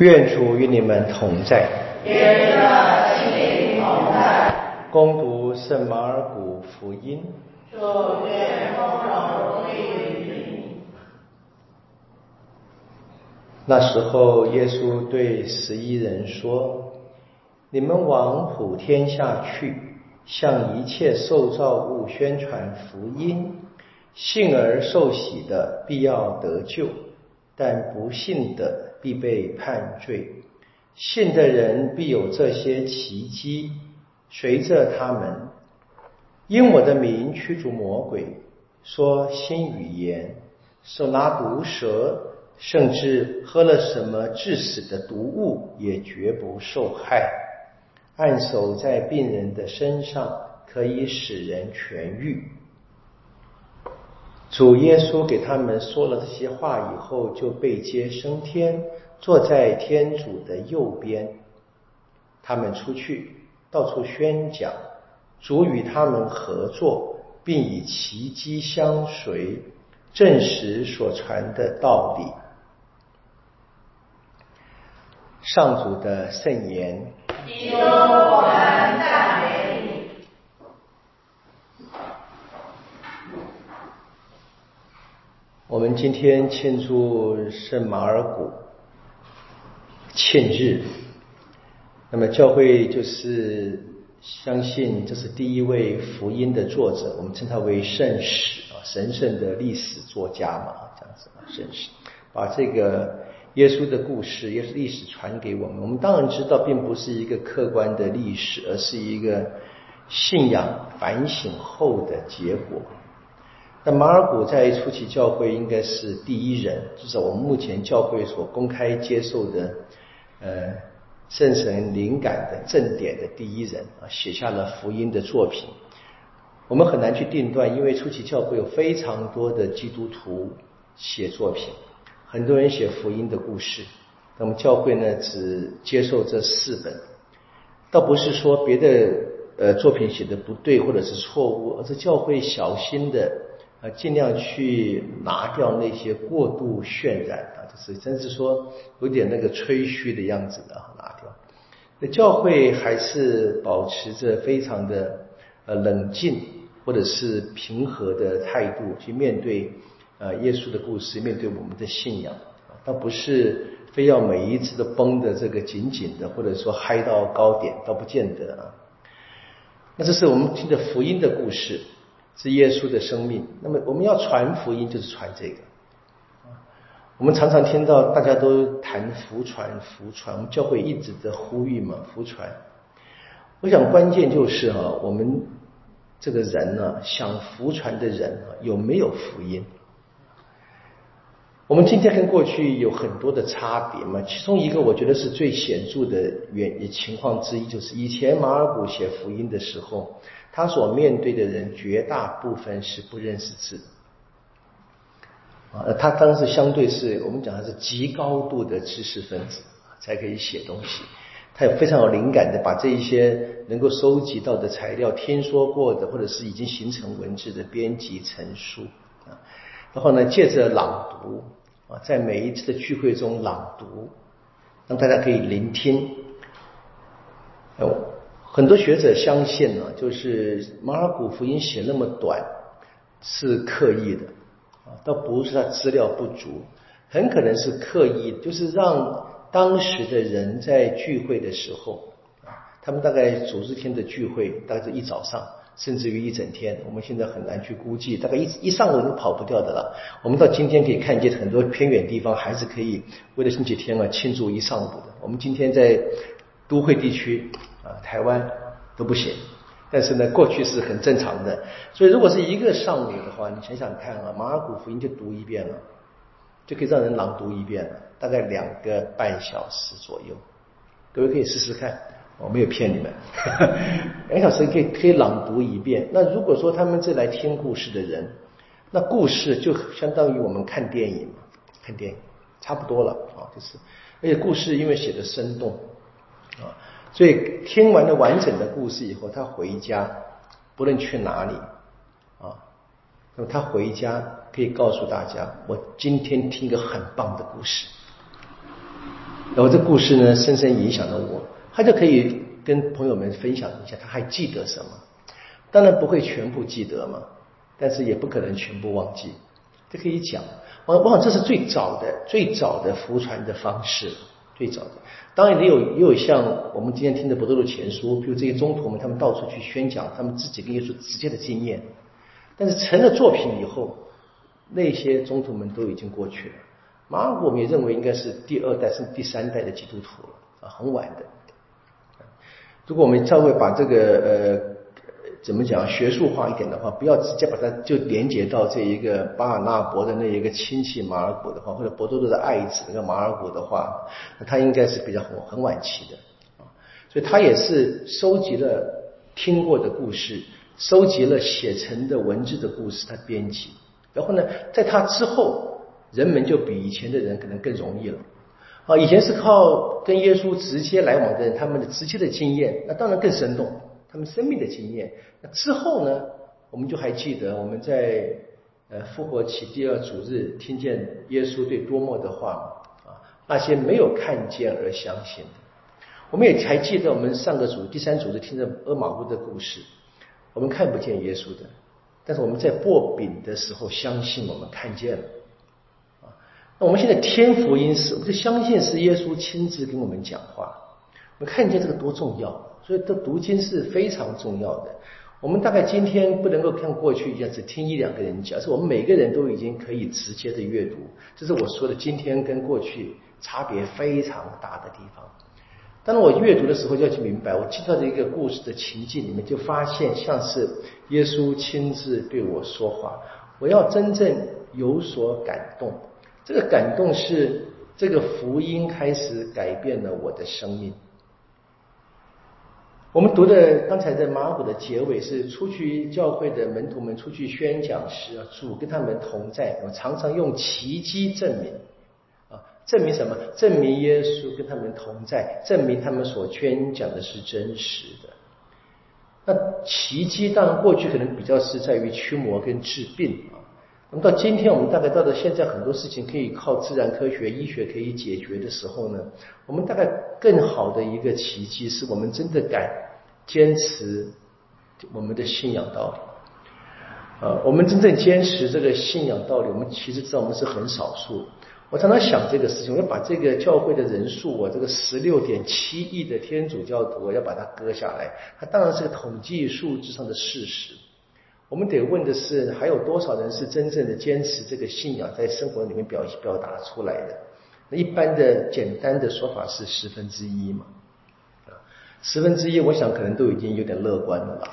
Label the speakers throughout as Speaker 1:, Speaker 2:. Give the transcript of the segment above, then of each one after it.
Speaker 1: 愿主与你们同在。
Speaker 2: 愿的心灵同在。
Speaker 1: 攻读圣马尔谷福音。
Speaker 2: 祝愿丰荣归于你。
Speaker 1: 那时候，耶稣对十一人说：“你们往普天下去，向一切受造物宣传福音。信而受洗的，必要得救；但不信的，”必被判罪，信的人必有这些奇迹随着他们，因我的名驱逐魔鬼，说新语言，手拿毒蛇，甚至喝了什么致死的毒物，也绝不受害。按手在病人的身上，可以使人痊愈。主耶稣给他们说了这些话以后，就被接升天，坐在天主的右边。他们出去，到处宣讲，主与他们合作，并以奇迹相随，证实所传的道理。上主的圣言。
Speaker 2: 基督，我们赞美。
Speaker 1: 我们今天庆祝圣马尔谷庆日，那么教会就是相信这是第一位福音的作者，我们称他为圣史啊，神圣的历史作家嘛，这样子啊，圣史把这个耶稣的故事、耶稣历史传给我们。我们当然知道，并不是一个客观的历史，而是一个信仰反省后的结果。那马尔谷在初期教会应该是第一人，至少我们目前教会所公开接受的，呃，圣神灵感的正典的第一人啊，写下了福音的作品。我们很难去定断，因为初期教会有非常多的基督徒写作品，很多人写福音的故事。那么教会呢，只接受这四本，倒不是说别的呃作品写的不对或者是错误，而是教会小心的。啊，尽量去拿掉那些过度渲染啊，就是甚至说有点那个吹嘘的样子的啊拿掉。那教会还是保持着非常的呃冷静或者是平和的态度去面对呃耶稣的故事，面对我们的信仰啊，倒不是非要每一次都绷的这个紧紧的，或者说嗨到高点，倒不见得啊。那这是我们听的福音的故事。是耶稣的生命。那么我们要传福音，就是传这个。我们常常听到大家都谈福传，福传，我们教会一直在呼吁嘛，福传。我想关键就是哈，我们这个人呢，想福传的人，有没有福音？我们今天跟过去有很多的差别嘛，其中一个我觉得是最显著的原因情况之一，就是以前马尔谷写福音的时候。他所面对的人绝大部分是不认识字。啊，他当时相对是我们讲的是极高度的知识分子才可以写东西，他有非常有灵感的把这一些能够收集到的材料、听说过的或者是已经形成文字的编辑成书。啊，然后呢借着朗读啊，在每一次的聚会中朗读，让大家可以聆听。很多学者相信呢，就是马尔谷福音写那么短是刻意的啊，倒不是他资料不足，很可能是刻意，就是让当时的人在聚会的时候啊，他们大概组织天的聚会大概是一早上，甚至于一整天，我们现在很难去估计，大概一一上午都跑不掉的了。我们到今天可以看见很多偏远地方还是可以为了星期天啊庆祝一上午的。我们今天在都会地区。台湾都不行，但是呢，过去是很正常的。所以，如果是一个上午的话，你想想看啊，马尔谷福音就读一遍了，就可以让人朗读一遍了，大概两个半小时左右。各位可以试试看，我没有骗你们，两小时可以可以朗读一遍。那如果说他们是来听故事的人，那故事就相当于我们看电影嘛，看电影差不多了啊，就是，而且故事因为写的生动啊。所以听完了完整的故事以后，他回家，不论去哪里，啊，那么他回家可以告诉大家，我今天听一个很棒的故事。然后这故事呢，深深影响了我，他就可以跟朋友们分享一下，他还记得什么？当然不会全部记得嘛，但是也不可能全部忘记，这可以讲。我我想这是最早的、最早的福传的方式，最早的。当然也有也有像我们今天听的《博多禄前书》，比如这些中途们，他们到处去宣讲他们自己跟耶稣直接的经验。但是成了作品以后，那些中途们都已经过去了。马尔谷我们也认为应该是第二代甚至第三代的基督徒了啊，很晚的。如果我们稍微把这个呃。怎么讲学术化一点的话，不要直接把它就连接到这一个巴尔纳伯的那一个亲戚马尔古的话，或者博多多的爱子那个马尔古的话，那他应该是比较很很晚期的啊，所以他也是收集了听过的故事，收集了写成的文字的故事，他编辑，然后呢，在他之后，人们就比以前的人可能更容易了啊，以前是靠跟耶稣直接来往的人，他们的直接的经验，那当然更生动。他们生命的经验，那之后呢？我们就还记得我们在呃复活期第二主日听见耶稣对多默的话啊，那些没有看见而相信的，我们也还记得我们上个主第三主日听着阿马乌的故事，我们看不见耶稣的，但是我们在擘饼的时候相信我们看见了啊。那我们现在天福音是，我们就相信是耶稣亲自跟我们讲话，我们看见这个多重要。所以，这读经是非常重要的。我们大概今天不能够像过去一样只听一两个人讲，是我们每个人都已经可以直接的阅读。这是我说的，今天跟过去差别非常大的地方。当，我阅读的时候就要去明白，我进到这一个故事的情境里面，就发现像是耶稣亲自对我说话。我要真正有所感动，这个感动是这个福音开始改变了我的生命。我们读的刚才的马古的结尾是出去教会的门徒们出去宣讲时，主跟他们同在，我常常用奇迹证明啊，证明什么？证明耶稣跟他们同在，证明他们所宣讲的是真实的。那奇迹当然过去可能比较是在于驱魔跟治病啊，那么到今天我们大概到了现在很多事情可以靠自然科学、医学可以解决的时候呢，我们大概更好的一个奇迹是我们真的敢。坚持我们的信仰道理，呃，我们真正坚持这个信仰道理，我们其实知道我们是很少数。我常常想这个事情，我要把这个教会的人数，我这个十六点七亿的天主教徒，我要把它割下来。它当然是个统计数字上的事实。我们得问的是，还有多少人是真正的坚持这个信仰，在生活里面表表达出来的？那一般的简单的说法是十分之一嘛。十分之一，我想可能都已经有点乐观了吧。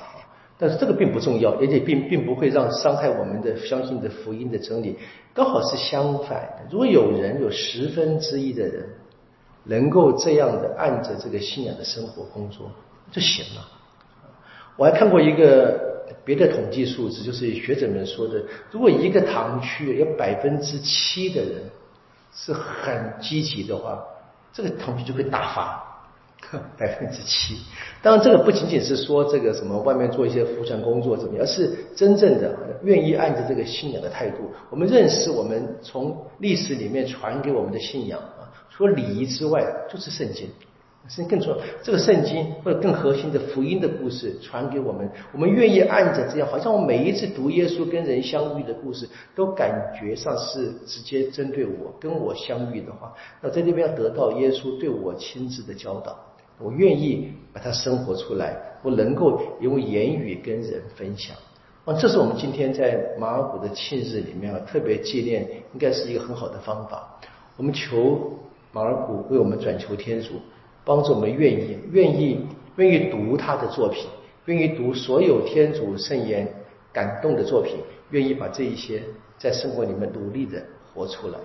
Speaker 1: 但是这个并不重要，而且并并不会让伤害我们的相信的福音的真理。刚好是相反的，如果有人有十分之一的人能够这样的按着这个信仰的生活工作就行了。我还看过一个别的统计数字，就是学者们说的，如果一个堂区有百分之七的人是很积极的话，这个堂区就会大发。百分之七，当然这个不仅仅是说这个什么外面做一些服传工作怎么样，而是真正的愿意按着这个信仰的态度。我们认识我们从历史里面传给我们的信仰啊，除了礼仪之外，就是圣经。是更重要，这个圣经或者更核心的福音的故事传给我们，我们愿意按着这样，好像我每一次读耶稣跟人相遇的故事，都感觉上是直接针对我跟我相遇的话，那在那边要得到耶稣对我亲自的教导。我愿意把它生活出来，我能够用言语跟人分享。啊，这是我们今天在马尔谷的庆日里面啊，特别纪念，应该是一个很好的方法。我们求马尔谷为我们转求天主，帮助我们愿意、愿意、愿意读他的作品，愿意读所有天主圣言感动的作品，愿意把这一些在生活里面努力的活出来。